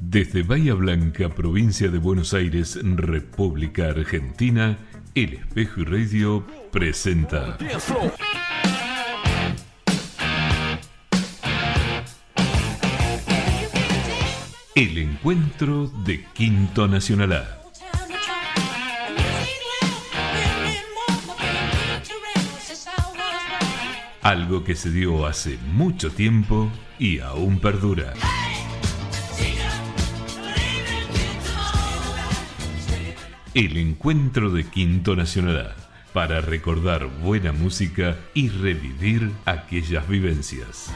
Desde Bahía Blanca, provincia de Buenos Aires, República Argentina, El Espejo y Radio presenta. El encuentro de Quinto Nacional A. Algo que se dio hace mucho tiempo y aún perdura. El encuentro de Quinto Nacional para recordar buena música y revivir aquellas vivencias.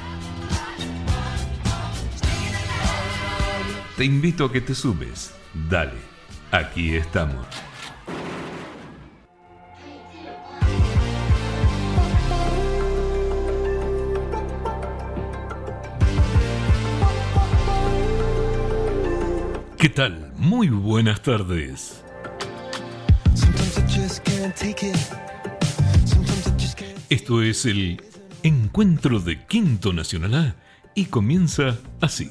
Te invito a que te sumes. Dale, aquí estamos. ¿Qué tal? Muy buenas tardes. Esto es el Encuentro de Quinto Nacional A y comienza así.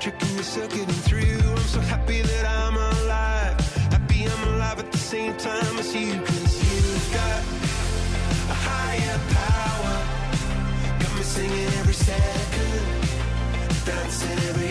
tricking me, still getting through. I'm so happy that I'm alive. Happy I'm alive at the same time as you, cause you've got a higher power. Got me singing every second, dancing every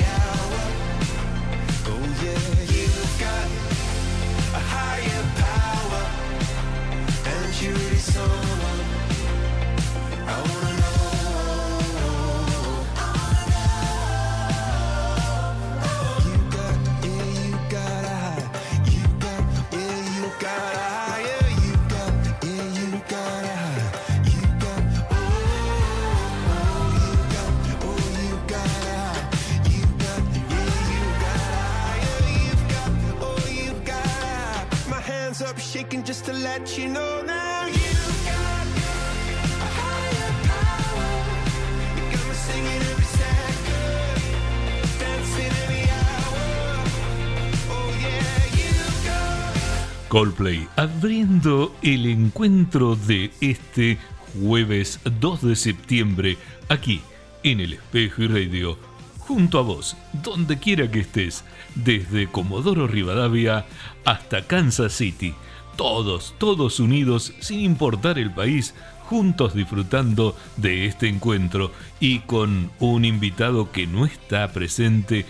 Coldplay, abriendo el encuentro de este jueves 2 de septiembre aquí en el Espejo y Radio, junto a vos, donde quiera que estés, desde Comodoro Rivadavia hasta Kansas City, todos, todos unidos sin importar el país, juntos disfrutando de este encuentro y con un invitado que no está presente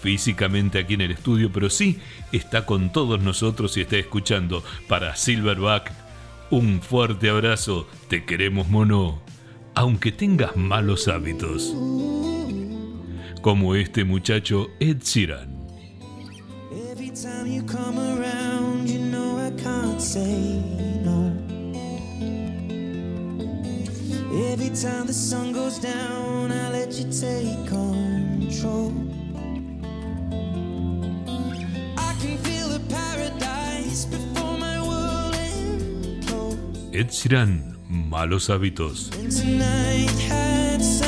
físicamente aquí en el estudio, pero sí está con todos nosotros y está escuchando. Para Silverback, un fuerte abrazo, te queremos mono, aunque tengas malos hábitos. Como este muchacho Ed Sheeran. Every time the sun goes down, I let you take control. Ed Sheeran, Malos Hábitos. My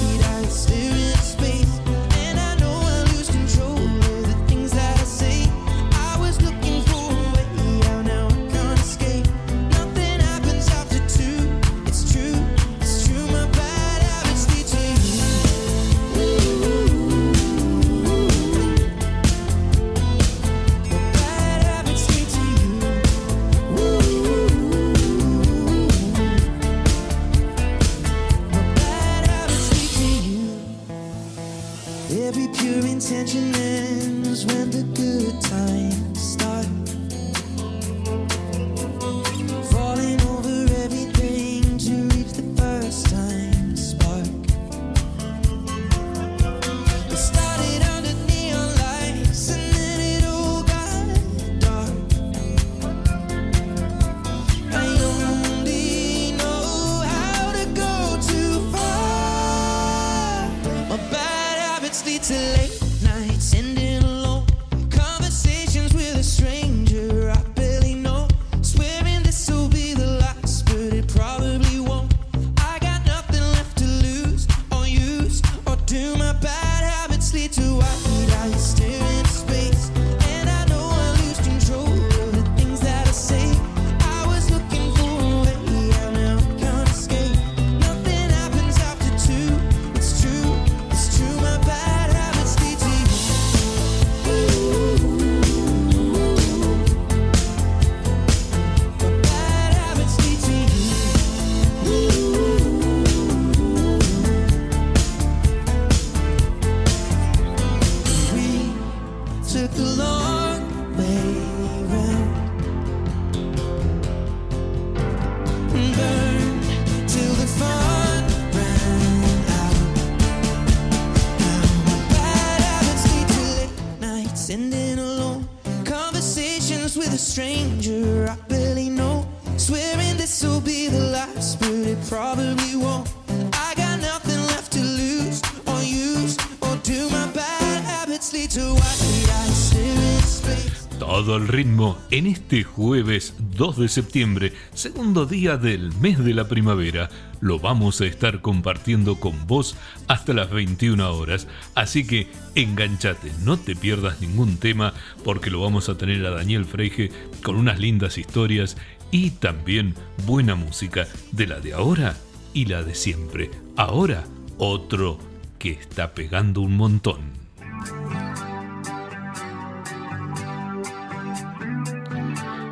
En este jueves 2 de septiembre, segundo día del mes de la primavera. Lo vamos a estar compartiendo con vos hasta las 21 horas. Así que enganchate, no te pierdas ningún tema porque lo vamos a tener a Daniel Freige con unas lindas historias y también buena música de la de ahora y la de siempre. Ahora, otro que está pegando un montón.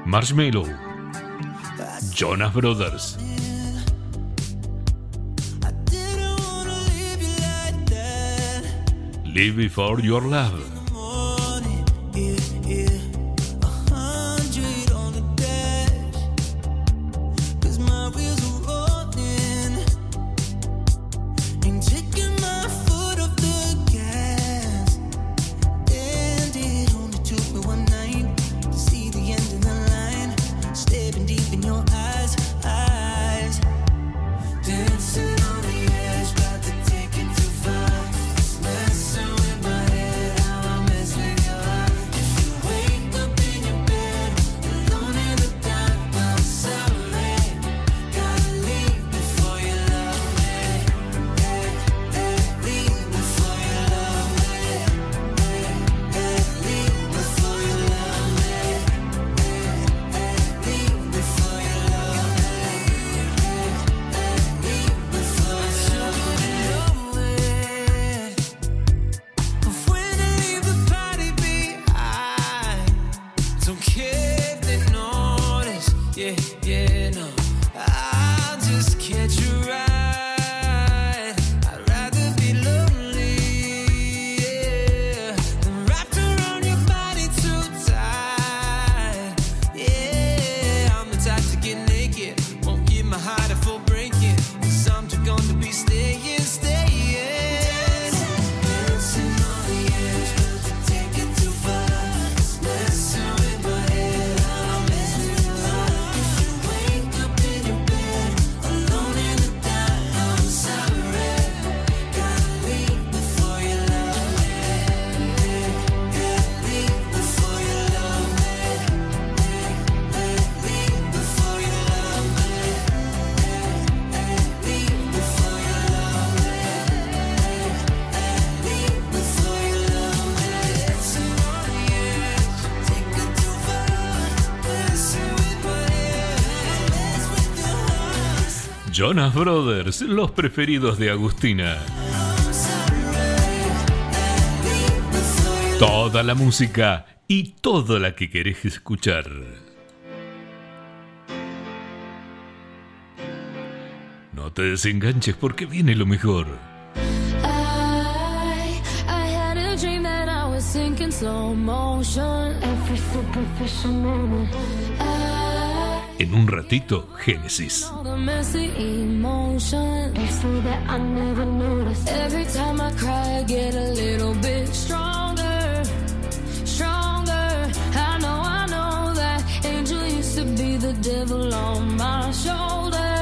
Marshmallow, Jonas Brothers. Live before your love. Jonas Brothers, los preferidos de Agustina. Toda la música y toda la que querés escuchar. No te desenganches porque viene lo mejor. Used to be the devil on my shoulder.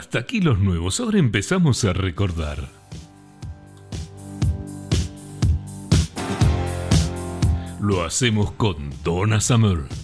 Hasta aquí los nuevos. Ahora empezamos a recordar. Lo hacemos con Donna Summer.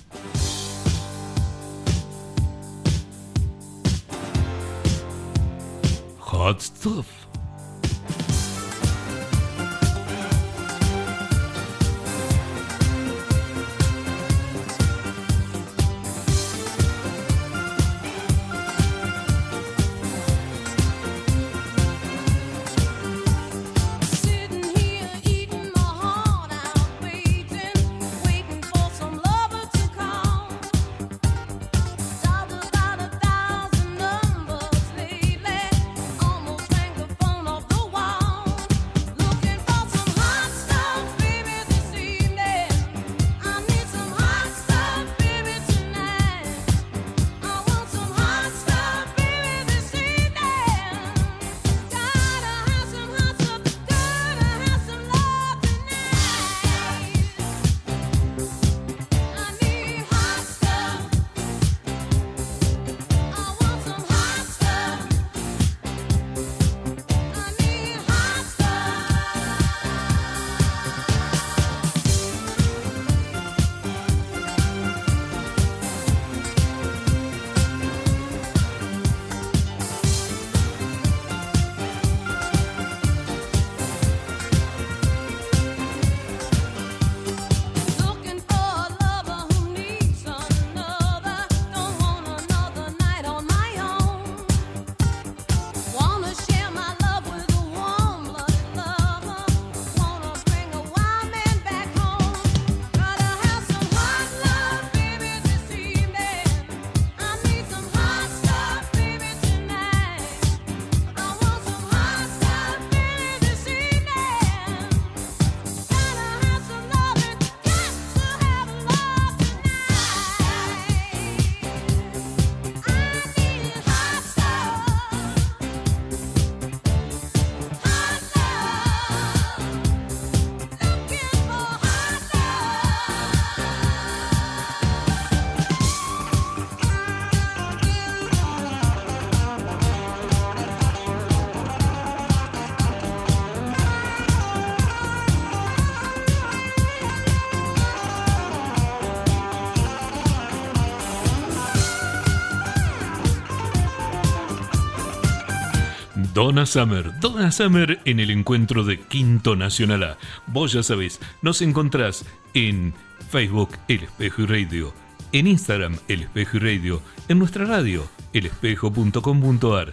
Donna Summer, Donna Summer en el encuentro de Quinto Nacional A. Vos ya sabés, nos encontrás en Facebook El Espejo y Radio, en Instagram El Espejo y Radio, en nuestra radio elespejo.com.ar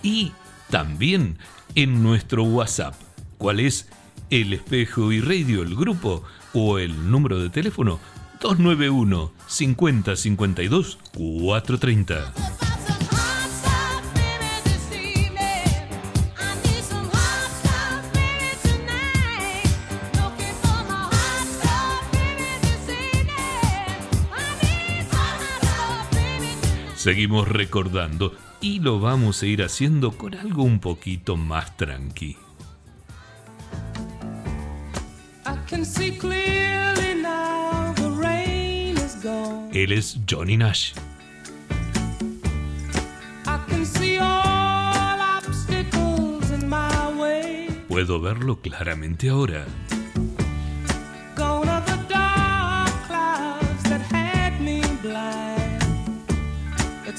y también en nuestro WhatsApp. ¿Cuál es? El Espejo y Radio, el grupo o el número de teléfono 291 50 52 430. Seguimos recordando y lo vamos a ir haciendo con algo un poquito más tranqui. Él es Johnny Nash. Puedo verlo claramente ahora.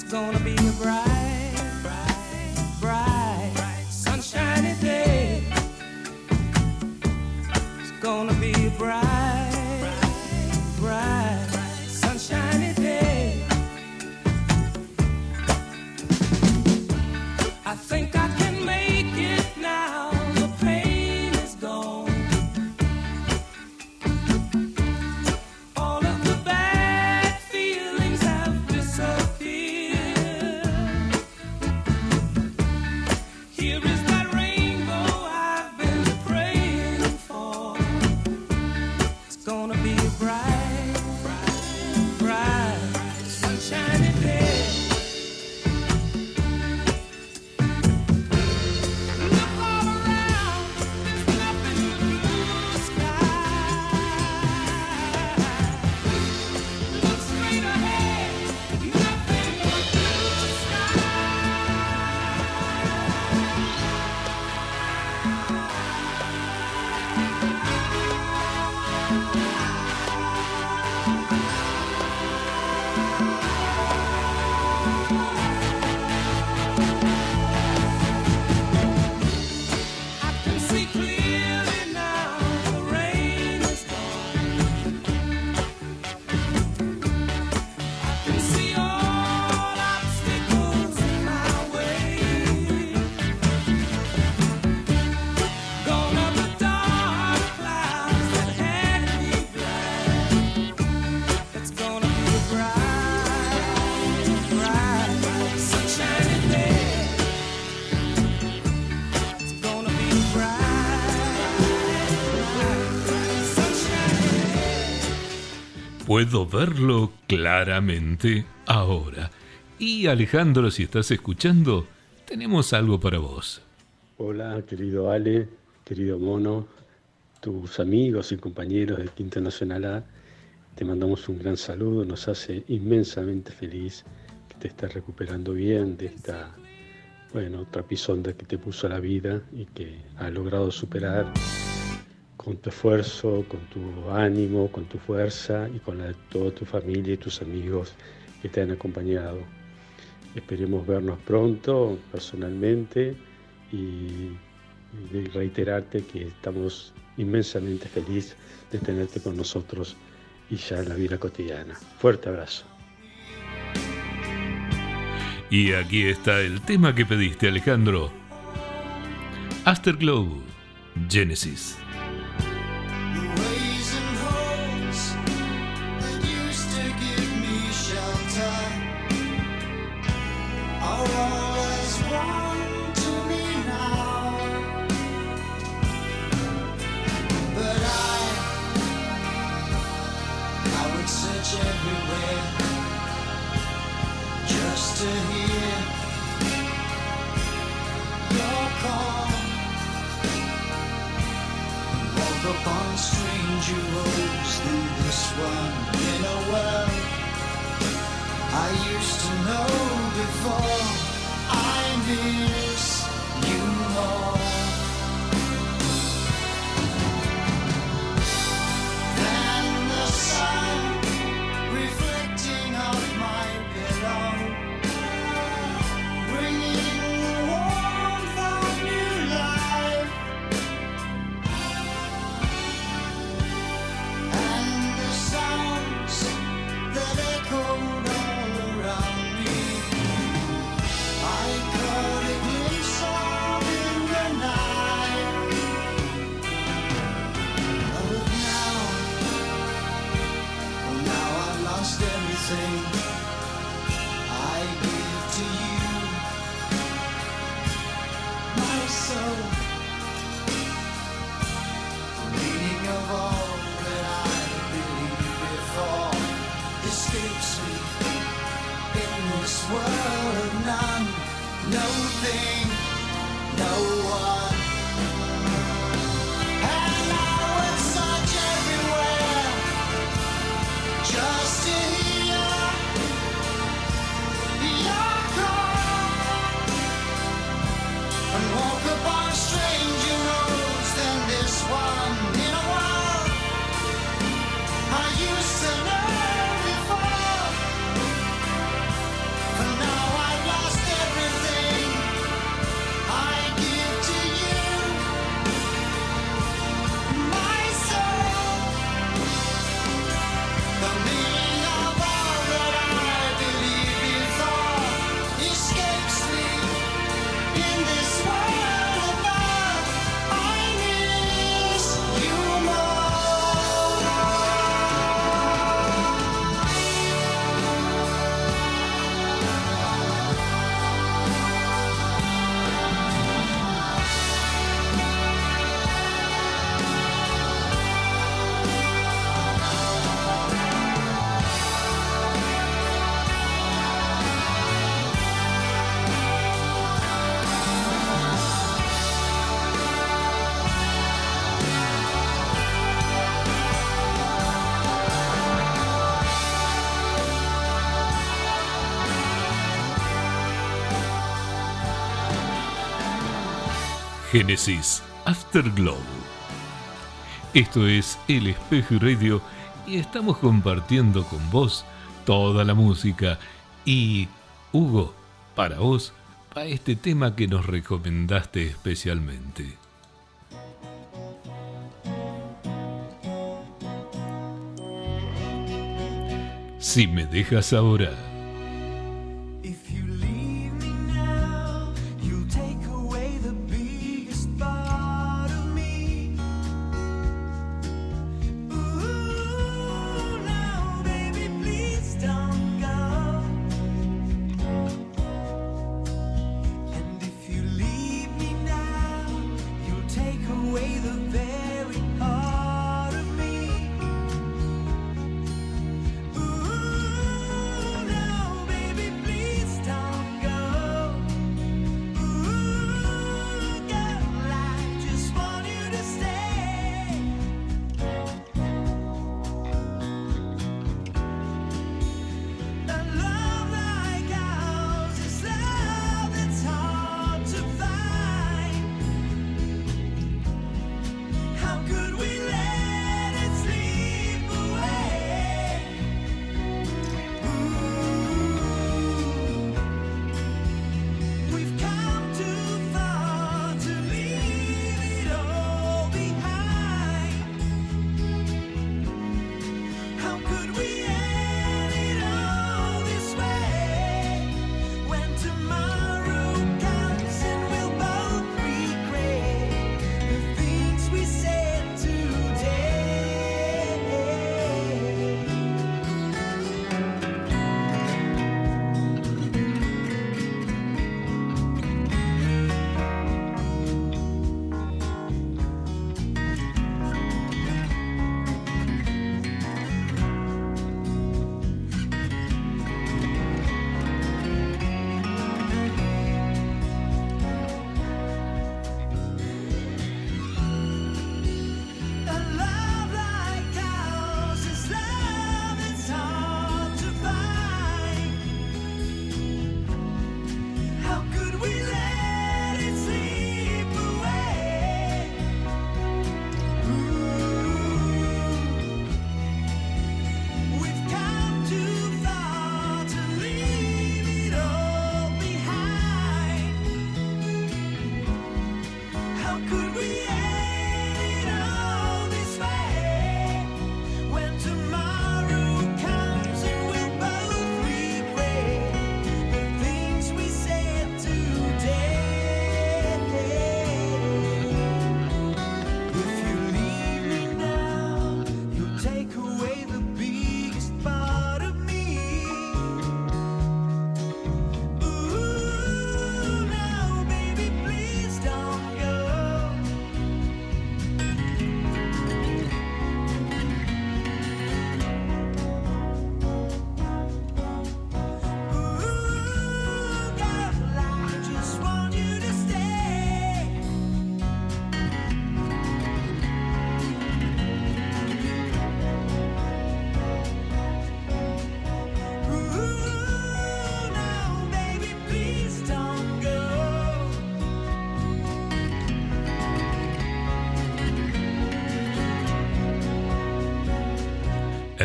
Gonna be a bright, bright, bright, sunshiny day. It's gonna be a bright, bright, sunshiny day. I think Puedo verlo claramente ahora. Y Alejandro, si estás escuchando, tenemos algo para vos. Hola, querido Ale, querido Mono, tus amigos y compañeros de Quinta Nacional A, te mandamos un gran saludo, nos hace inmensamente feliz que te estés recuperando bien de esta, bueno, trapisonda que te puso la vida y que has logrado superar con tu esfuerzo, con tu ánimo, con tu fuerza y con la de toda tu familia y tus amigos que te han acompañado. Esperemos vernos pronto personalmente y, reiterarte que estamos inmensamente felices de tenerte con nosotros y ya en la vida cotidiana. Fuerte abrazo. Y aquí está el tema que pediste, Alejandro. Afterglow, Genesis. Génesis Afterglow. Esto es El Espejo Radio y estamos compartiendo con vos toda la música. Y Hugo, para vos, para este tema que nos recomendaste especialmente. Si me dejas ahora.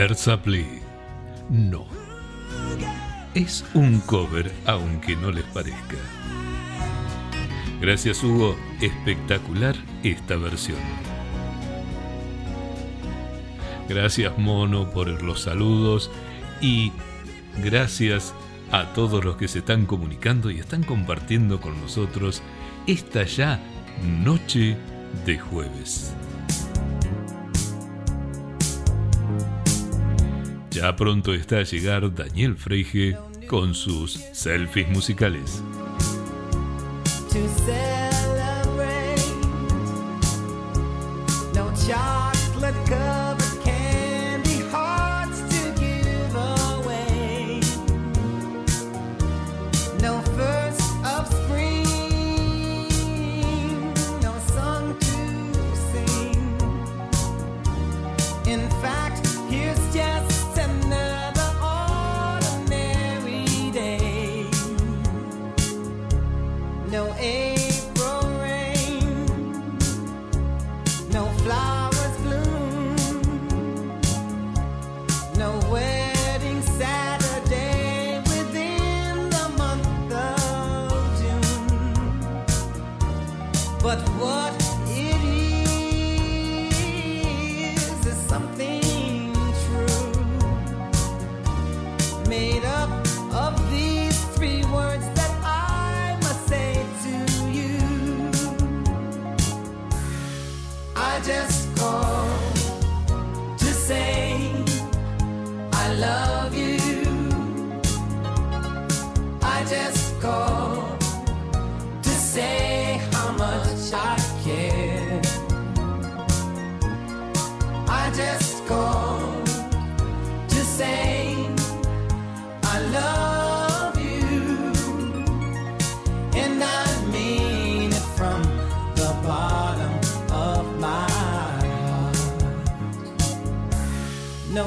Erzapli. No. Es un cover, aunque no les parezca. Gracias Hugo, espectacular esta versión. Gracias Mono por los saludos y gracias a todos los que se están comunicando y están compartiendo con nosotros esta ya noche de jueves. Ya pronto está a llegar Daniel Freige con sus selfies musicales.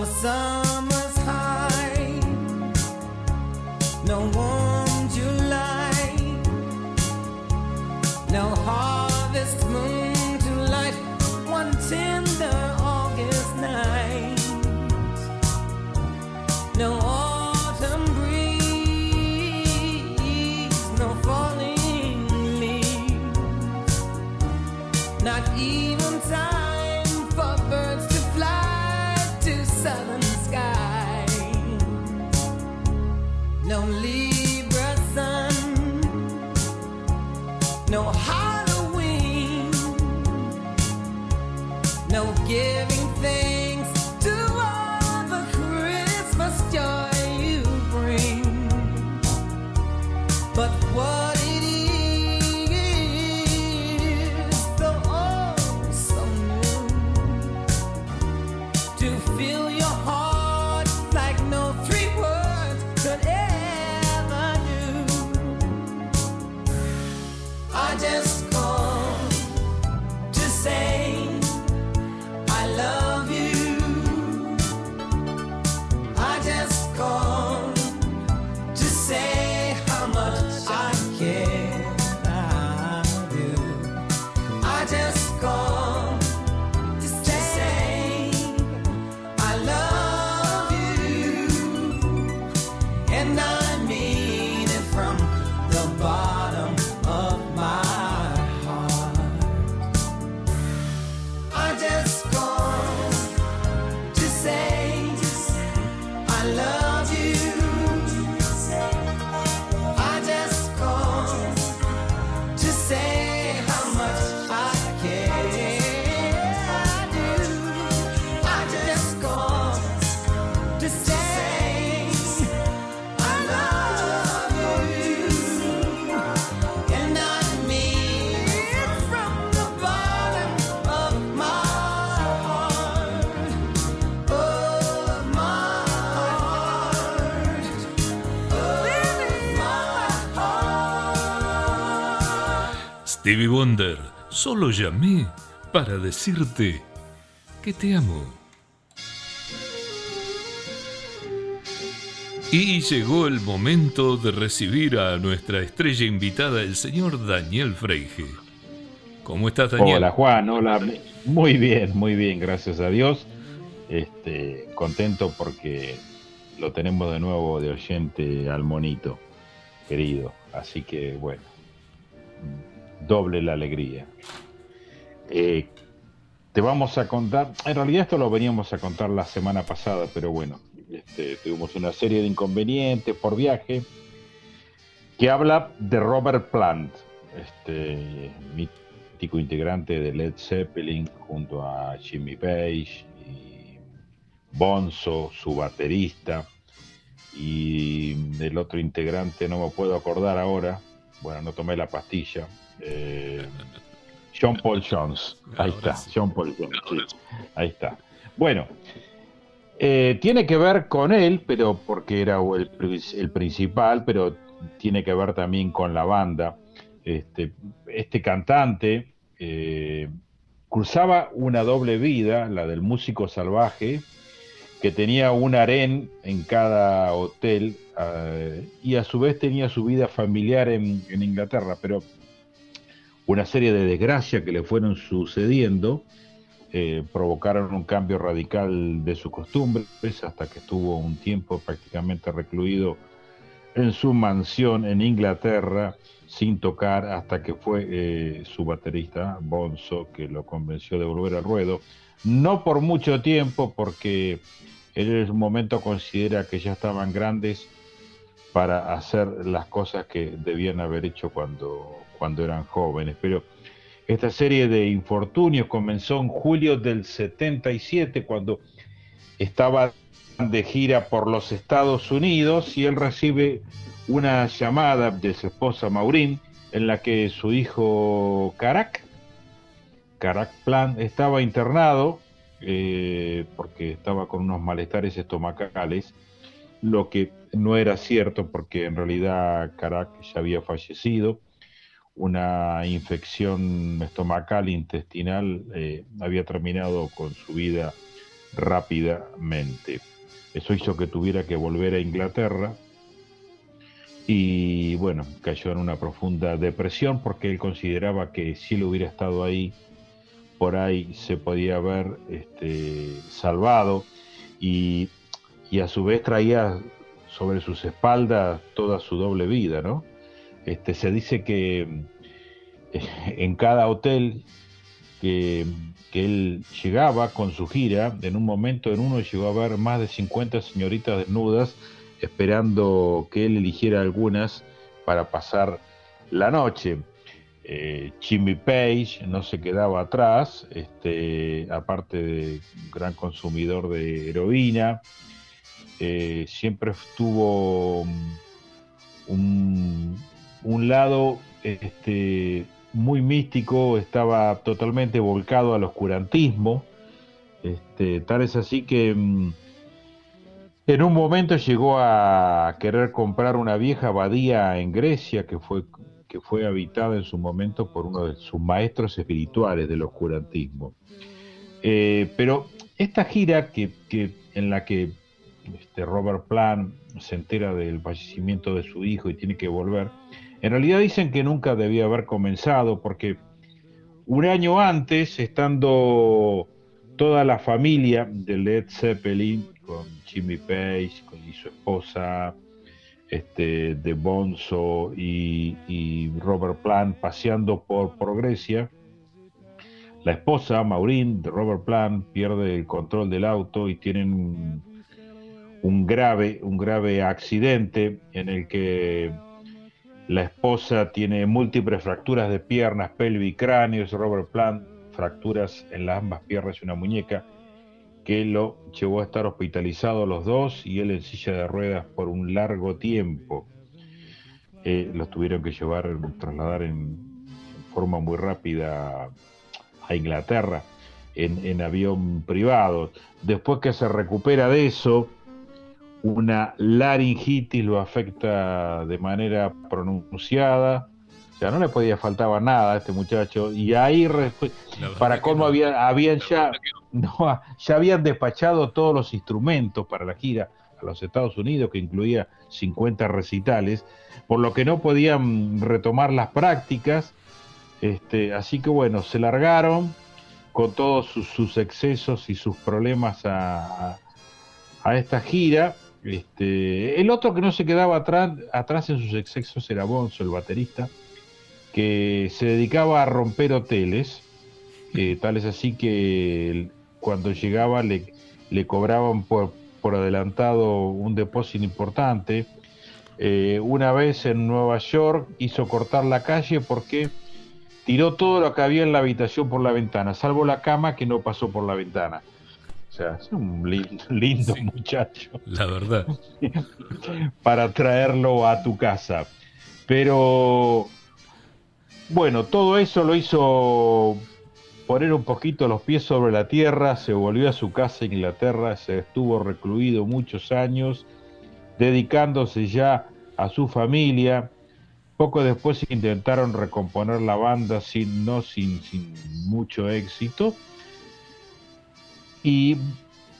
some Stevie Wonder, solo llamé para decirte que te amo. Y llegó el momento de recibir a nuestra estrella invitada, el señor Daniel Freige. ¿Cómo estás, Daniel? Hola, Juan. Hola. Muy bien, muy bien, gracias a Dios. Este, contento porque lo tenemos de nuevo de oyente al monito, querido. Así que bueno, doble la alegría. Eh, te vamos a contar, en realidad esto lo veníamos a contar la semana pasada, pero bueno, este, tuvimos una serie de inconvenientes por viaje que habla de Robert Plant, este mítico integrante de Led Zeppelin junto a Jimmy Page y Bonzo, su baterista, y el otro integrante no me puedo acordar ahora, bueno, no tomé la pastilla. Eh, John Paul Jones. Ahí está, John Paul Jones. ahí está. Bueno, eh, tiene que ver con él, pero porque era el, principal, pero tiene que ver también con la banda. Este, este cantante eh, cursaba una doble vida, la del músico salvaje, que tenía un harén en cada hotel eh, y a su vez tenía su vida familiar en, Inglaterra, pero una serie de desgracias que le fueron sucediendo eh, provocaron un cambio radical de sus costumbres hasta que estuvo un tiempo prácticamente recluido en su mansión en Inglaterra sin tocar hasta que fue eh, su baterista Bonzo que lo convenció de volver al ruedo. No por mucho tiempo porque en un momento considera que ya estaban grandes para hacer las cosas que debían haber hecho cuando, cuando eran jóvenes. Pero esta serie de infortunios comenzó en julio del 77, cuando estaba de gira por los Estados Unidos y él recibe una llamada de su esposa Maureen en la que su hijo Carac, Carac Plan, estaba internado eh, porque estaba con unos malestares estomacales, lo que no era cierto porque en realidad Carac ya había fallecido. Una infección estomacal intestinal eh, había terminado con su vida rápidamente. Eso hizo que tuviera que volver a Inglaterra y bueno, cayó en una profunda depresión porque él consideraba que si él hubiera estado ahí, por ahí se podía haber este, salvado y, a su vez traía sobre sus espaldas toda su doble vida, ¿no? Este, se dice que eh, en cada hotel que, él llegaba con su gira, en un momento en uno llegó a ver más de 50 señoritas desnudas esperando que él eligiera algunas para pasar la noche. Eh, Jimmy Page no se quedaba atrás, este, aparte de gran consumidor de heroína, eh, siempre estuvo un, lado este, muy místico, estaba totalmente volcado al oscurantismo, este, tal es así que mm, en un momento llegó a querer comprar una vieja abadía en Grecia que fue que fue habitada en su momento por uno de sus maestros espirituales del oscurantismo. Eh, pero esta gira que, en la que este Robert Plant se entera del fallecimiento de su hijo y tiene que volver, en realidad dicen que nunca debía haber comenzado porque un año antes, estando toda la familia de Led Zeppelin, con Jimmy Page con, y su esposa, este, de Bonzo y, Robert Plant paseando por, Grecia. La esposa, Maureen, de Robert Plant, pierde el control del auto y tienen un, grave, un grave accidente en el que la esposa tiene múltiples fracturas de piernas, pelvis cráneos. Robert Plant, fracturas en las ambas piernas y una muñeca que lo llevó a estar hospitalizado los dos y él en silla de ruedas por un largo tiempo. Eh, los tuvieron que llevar, trasladar en, forma muy rápida a Inglaterra en, avión privado. Después que se recupera de eso, una laringitis lo afecta de manera pronunciada. O sea, no le podía faltar nada a este muchacho. Y ahí, para cómo había, habían ya no, ya habían despachado todos los instrumentos para la gira a los Estados Unidos, que incluía 50 recitales, por lo que no podían retomar las prácticas. Este, así que bueno, se largaron con todos sus, excesos y sus problemas a, esta gira. Este, el otro que no se quedaba atrás, atrás en sus excesos era Bonzo, el baterista, que se dedicaba a romper hoteles, tal es así que cuando llegaba le, cobraban por, por, adelantado un depósito importante. Eh, una vez en Nueva York hizo cortar la calle porque tiró todo lo que había en la habitación por la ventana, salvo la cama que no pasó por la ventana. Sea, es un lindo, muchacho. La verdad. Para traerlo a tu casa. Pero, bueno, todo eso lo hizo poner un poquito los pies sobre la tierra, se volvió a su casa en Inglaterra, se estuvo recluido muchos años, dedicándose ya a su familia, poco después intentaron recomponer la banda sin, no sin, sin mucho éxito. Y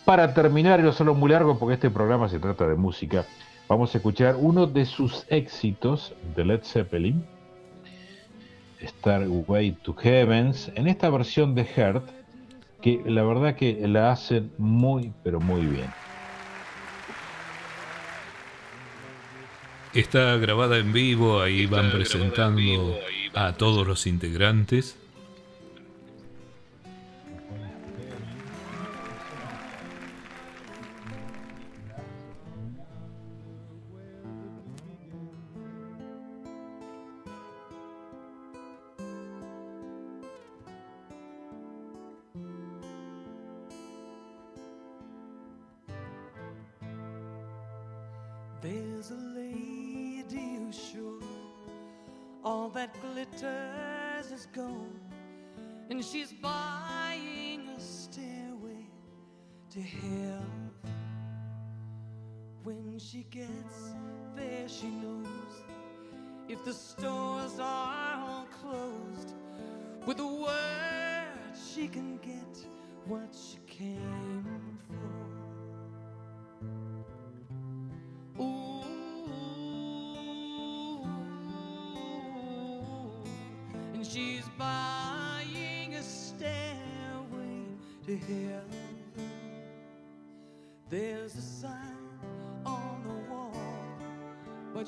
para terminar, y no solo muy largo porque este programa se trata de música, vamos a escuchar uno de sus éxitos de Led Zeppelin, Way to Heavens, en esta versión de Heart, que la verdad que la hacen muy, pero muy bien. Está grabada en vivo, ahí van presentando a todos los integrantes. to hell. When she gets there, she knows if the stores are all closed, with a word she can get what she came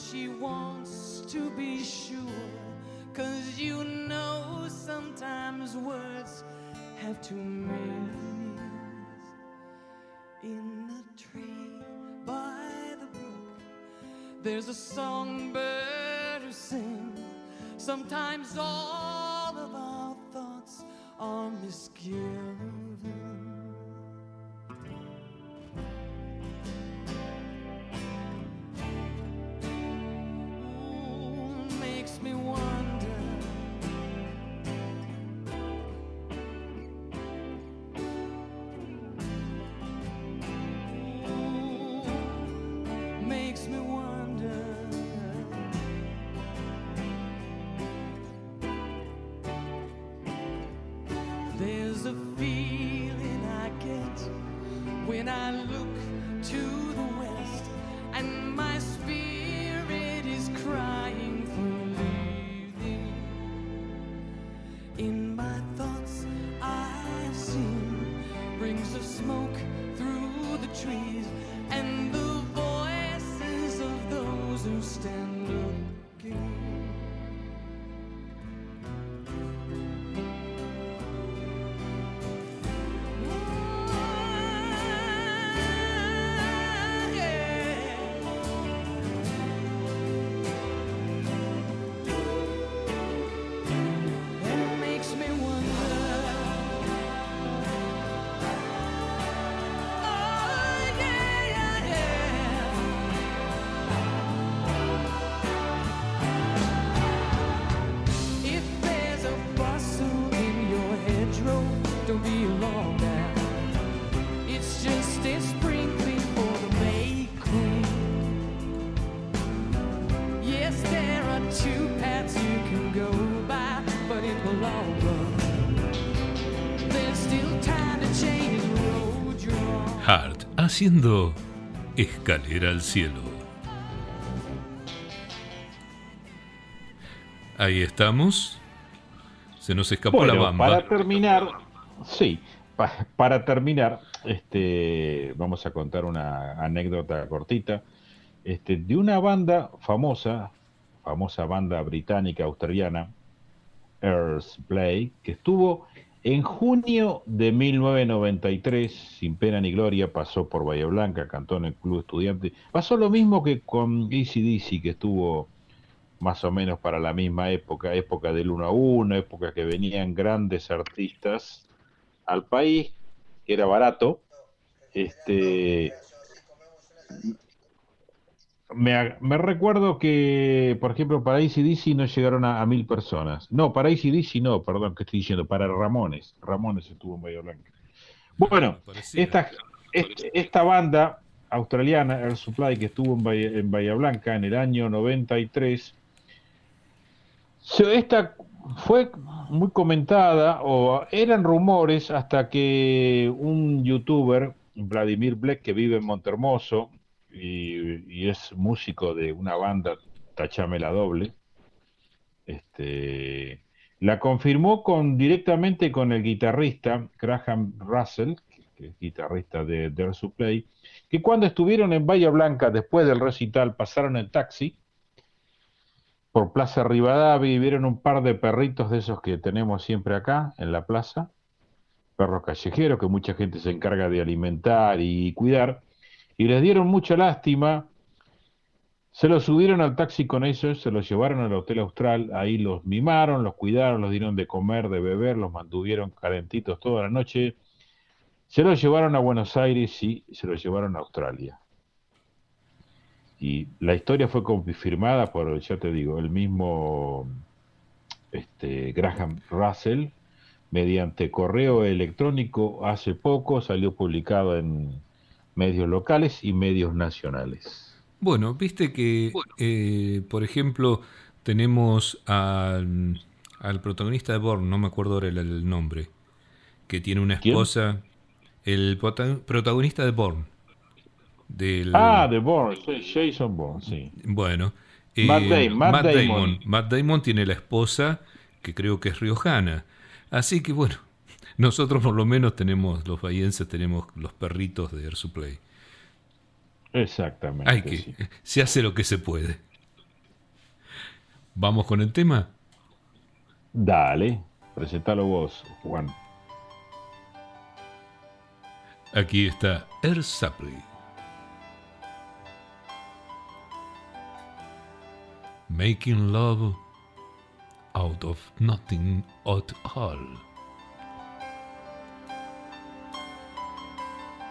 she wants to be sure. Cause you know sometimes words have two meanings. In the tree by the brook, there's a songbird who sings. Sometimes all of our thoughts are misguided. Haciendo escalera al cielo. Ahí estamos. Se nos escapó la bamba. Para terminar, Sí, para terminar, este, vamos a contar una anécdota cortita este, de una banda famosa, famosa banda británica australiana, Earth Play, que estuvo en junio de 1993, sin pena ni gloria, pasó por Bahía Blanca, cantó en el Club Estudiante. Pasó lo mismo que con ACDC, que estuvo más o menos para la misma época, época del 1 a 1, época que venían grandes artistas al país, que era barato. Este, me, recuerdo que, por ejemplo, para ACDC no llegaron a, mil personas. No, para ACDC no, perdón, que estoy diciendo, para Ramones. Ramones estuvo en Bahía Blanca. Bueno, esta, esta banda australiana, Air Supply, que estuvo en Bahía, en Bahía Blanca en el año 93, esta fue muy comentada o eran rumores hasta que un youtuber, Vladimir Black, que vive en Montermoso y, es músico de una banda, Tachame la Doble, este, la confirmó con, directamente con el guitarrista Graham Russell, que es guitarrista de Dare Supply, que cuando estuvieron en Bahía Blanca después del recital pasaron en taxi por Plaza Rivadavia y vieron un par de perritos de esos que tenemos siempre acá en la plaza, perros callejeros que mucha gente se encarga de alimentar y cuidar, y les dieron mucha lástima. Se los subieron al taxi con ellos, se los llevaron al Hotel Austral, ahí los mimaron, los cuidaron, los dieron de comer, de beber, los mantuvieron calentitos toda la noche. Se los llevaron a Buenos Aires y se los llevaron a Australia. Y la historia fue confirmada por, ya te digo, el mismo este, Graham Russell mediante correo electrónico hace poco, salió publicado en medios locales y medios nacionales. Bueno, viste que, eh, por ejemplo, tenemos al, protagonista de Born, no me acuerdo ahora el, nombre, que tiene una esposa, el protagonista de Born Ah, de Bourne, Jason Bourne, sí. Bueno. Eh, Matt, Damon, Matt, Damon. tiene la esposa que creo que es riojana. Así que bueno, nosotros por lo menos tenemos, los bahienses tenemos los perritos de Air Supply. Exactamente. Hay que, Se hace lo que se puede. ¿Vamos con el tema? Dale, presentalo vos, Juan. Aquí está Air Supply. making love out of nothing at all.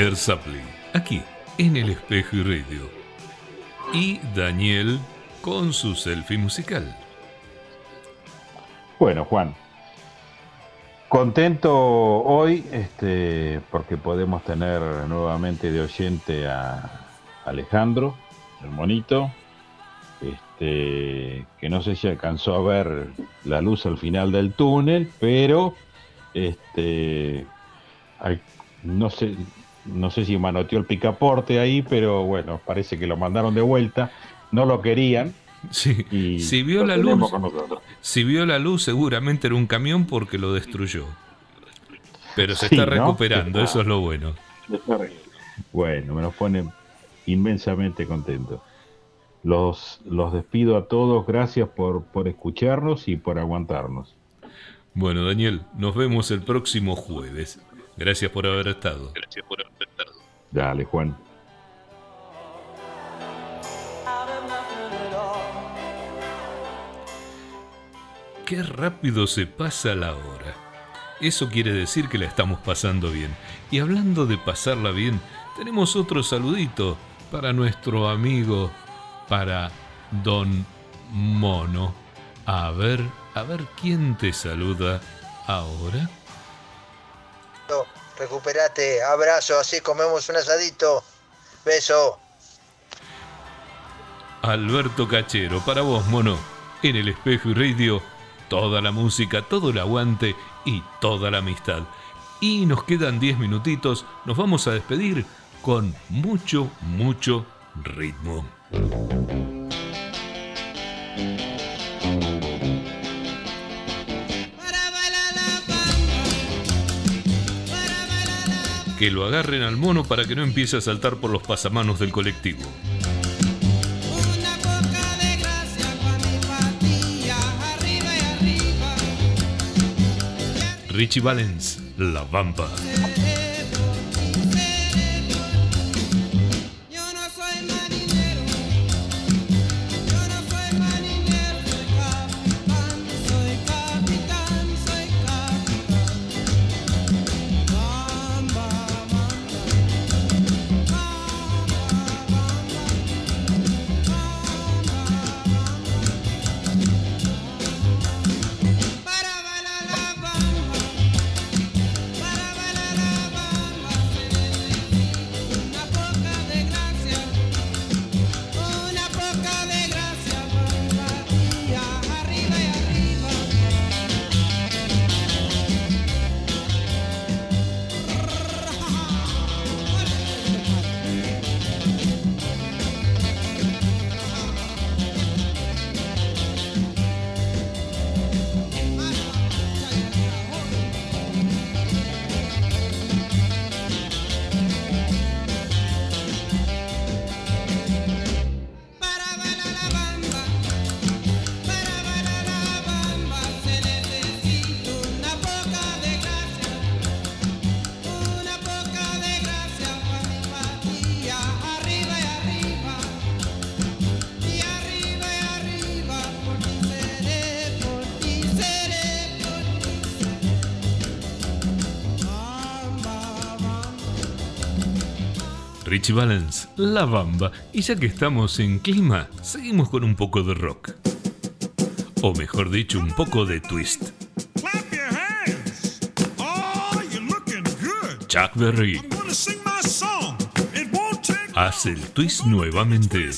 Ersapli, aquí en el espejo y radio. Y Daniel con su selfie musical. Bueno, Juan, contento hoy este, porque podemos tener nuevamente de oyente a Alejandro, el monito, este, que no sé si alcanzó a ver la luz al final del túnel, pero este, no sé, no sé si manoteó el picaporte ahí, pero bueno, parece que lo mandaron de vuelta, no lo querían. Sí, si vio la luz, si vio la luz seguramente era un camión porque lo destruyó. Pero se está recuperando, eso es lo bueno. Bueno, me nos pone inmensamente contento. Los, los despido a todos, gracias por, por escucharnos y por aguantarnos. Bueno, Daniel, nos vemos el próximo jueves. Gracias por haber estado. Gracias por haber estado. Dale, Juan. Qué rápido se pasa la hora. Eso quiere decir que la estamos pasando bien. Y hablando de pasarla bien, tenemos otro saludito para nuestro amigo, para Don Mono. A ver, a ver quién te saluda ahora. Recuperate, abrazo, así comemos un asadito. Beso. Alberto Cachero, para vos, mono. En el espejo y radio, toda la música, todo el aguante y toda la amistad. Y nos quedan 10 minutitos, nos vamos a despedir con mucho, mucho ritmo. Que lo agarren al mono para que no empiece a saltar por los pasamanos del colectivo. Richie Valens, La Vampa. Richie Valens, La Bamba, y ya que estamos en clima, seguimos con un poco de rock. O mejor dicho, un poco de twist. Chuck Berry hace el twist nuevamente.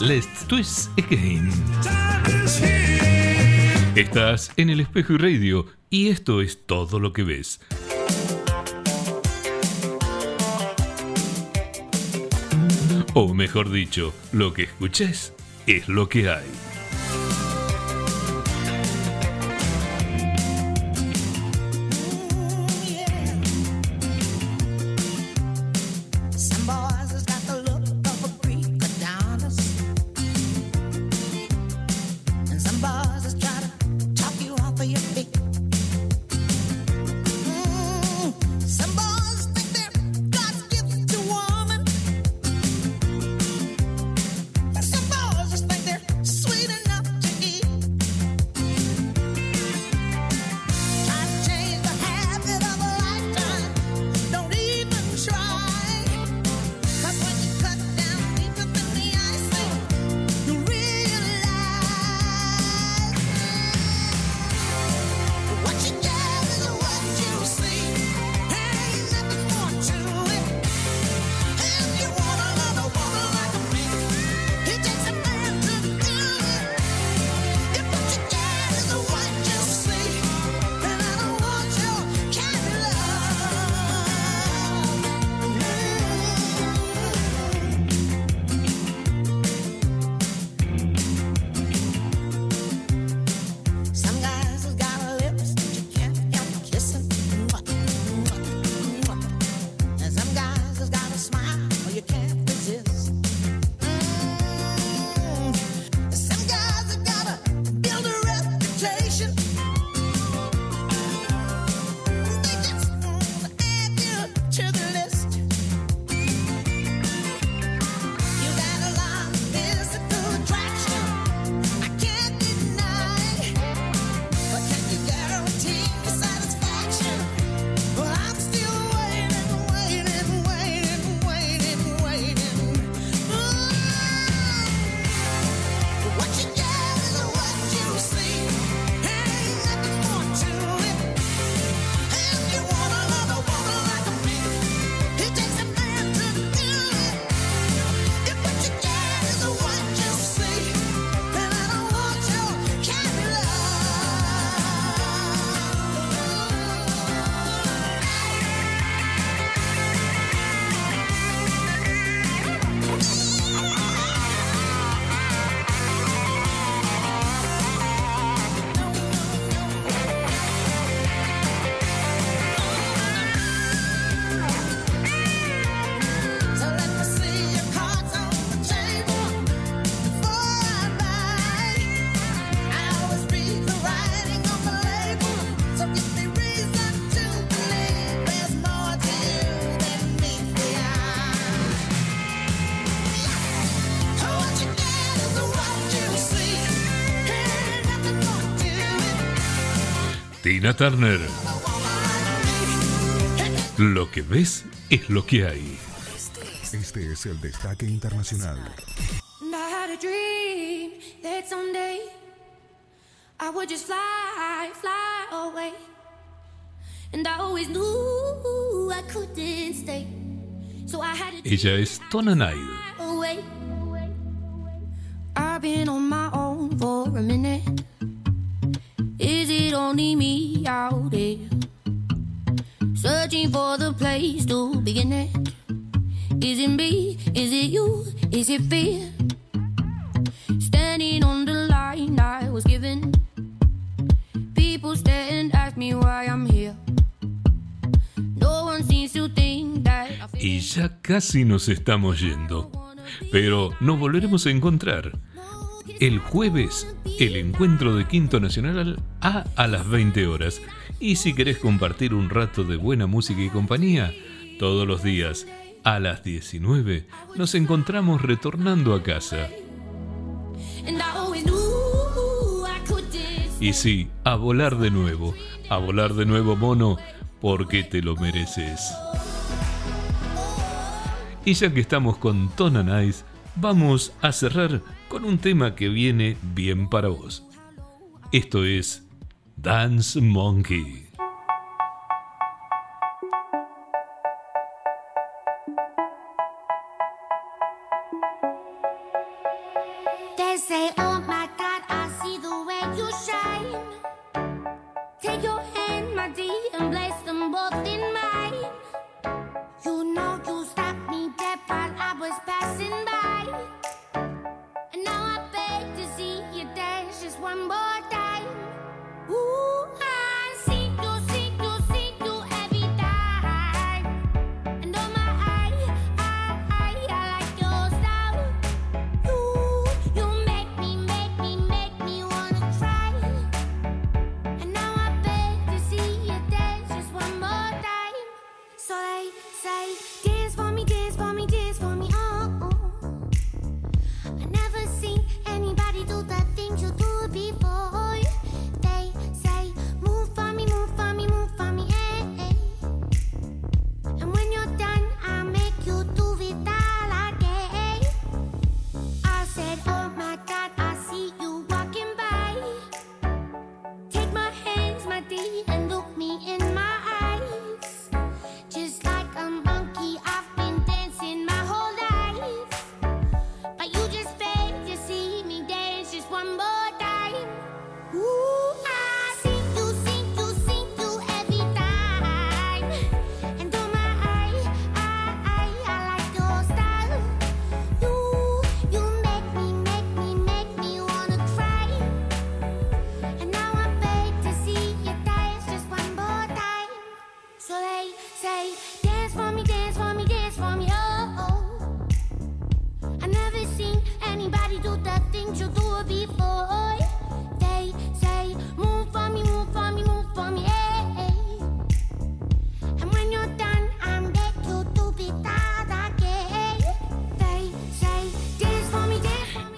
Let's twist again. Estás en el espejo y radio y esto es todo lo que ves. O mejor dicho, lo que escuches es lo que hay. Tina Turner. Lo que ves es lo que hay. Este es el Destaque Internacional. I would just fly, fly away. And I always knew I couldn't stay. So I had to Ella es Tona Naid. I've been on my own for a minute. Only me out there? Searching for the place to begin it. Is it me? Is it you? Is it fear? Standing on the line I was given. People stare and ask me why I'm here. No one seems to think that. Y ya casi nos estamos yendo. Pero nos volveremos a encontrar el jueves el encuentro de Quinto Nacional A a las 20 horas. Y si querés compartir un rato de buena música y compañía, todos los días a las 19 nos encontramos retornando a casa. Y sí, a volar de nuevo, a volar de nuevo mono, porque te lo mereces. Y ya que estamos con Tona Nice, vamos a cerrar con un tema que viene bien para vos. Esto es Dance Monkey.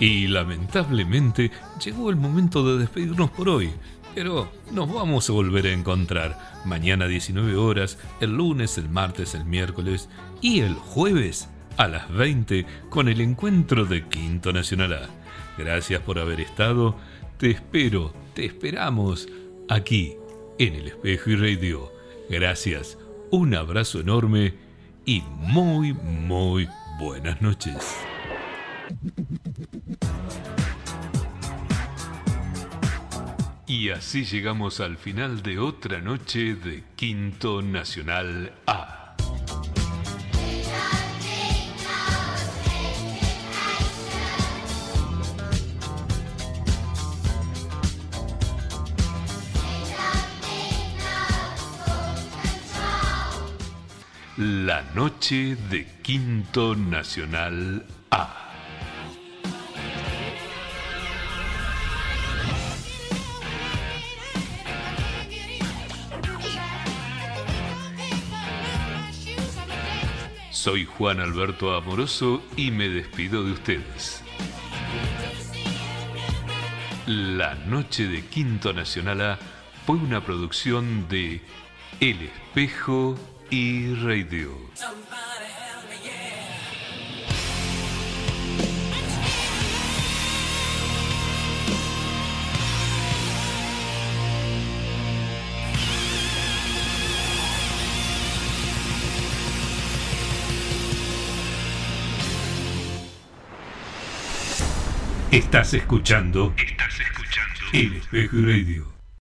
Y lamentablemente llegó el momento de despedirnos por hoy. Pero nos vamos a volver a encontrar mañana a 19 horas, el lunes, el martes, el miércoles y el jueves a las 20 con el encuentro de Quinto Nacional A. Gracias por haber estado. Te espero, te esperamos aquí en el espejo y radio. Gracias, un abrazo enorme y muy, muy buenas noches. Y así llegamos al final de otra noche de Quinto Nacional A. La noche de Quinto Nacional A. Soy Juan Alberto Amoroso y me despido de ustedes. La Noche de Quinto Nacional A fue una producción de El Espejo y Radio. Estás escuchando. Estás escuchando. El Espejo Radio.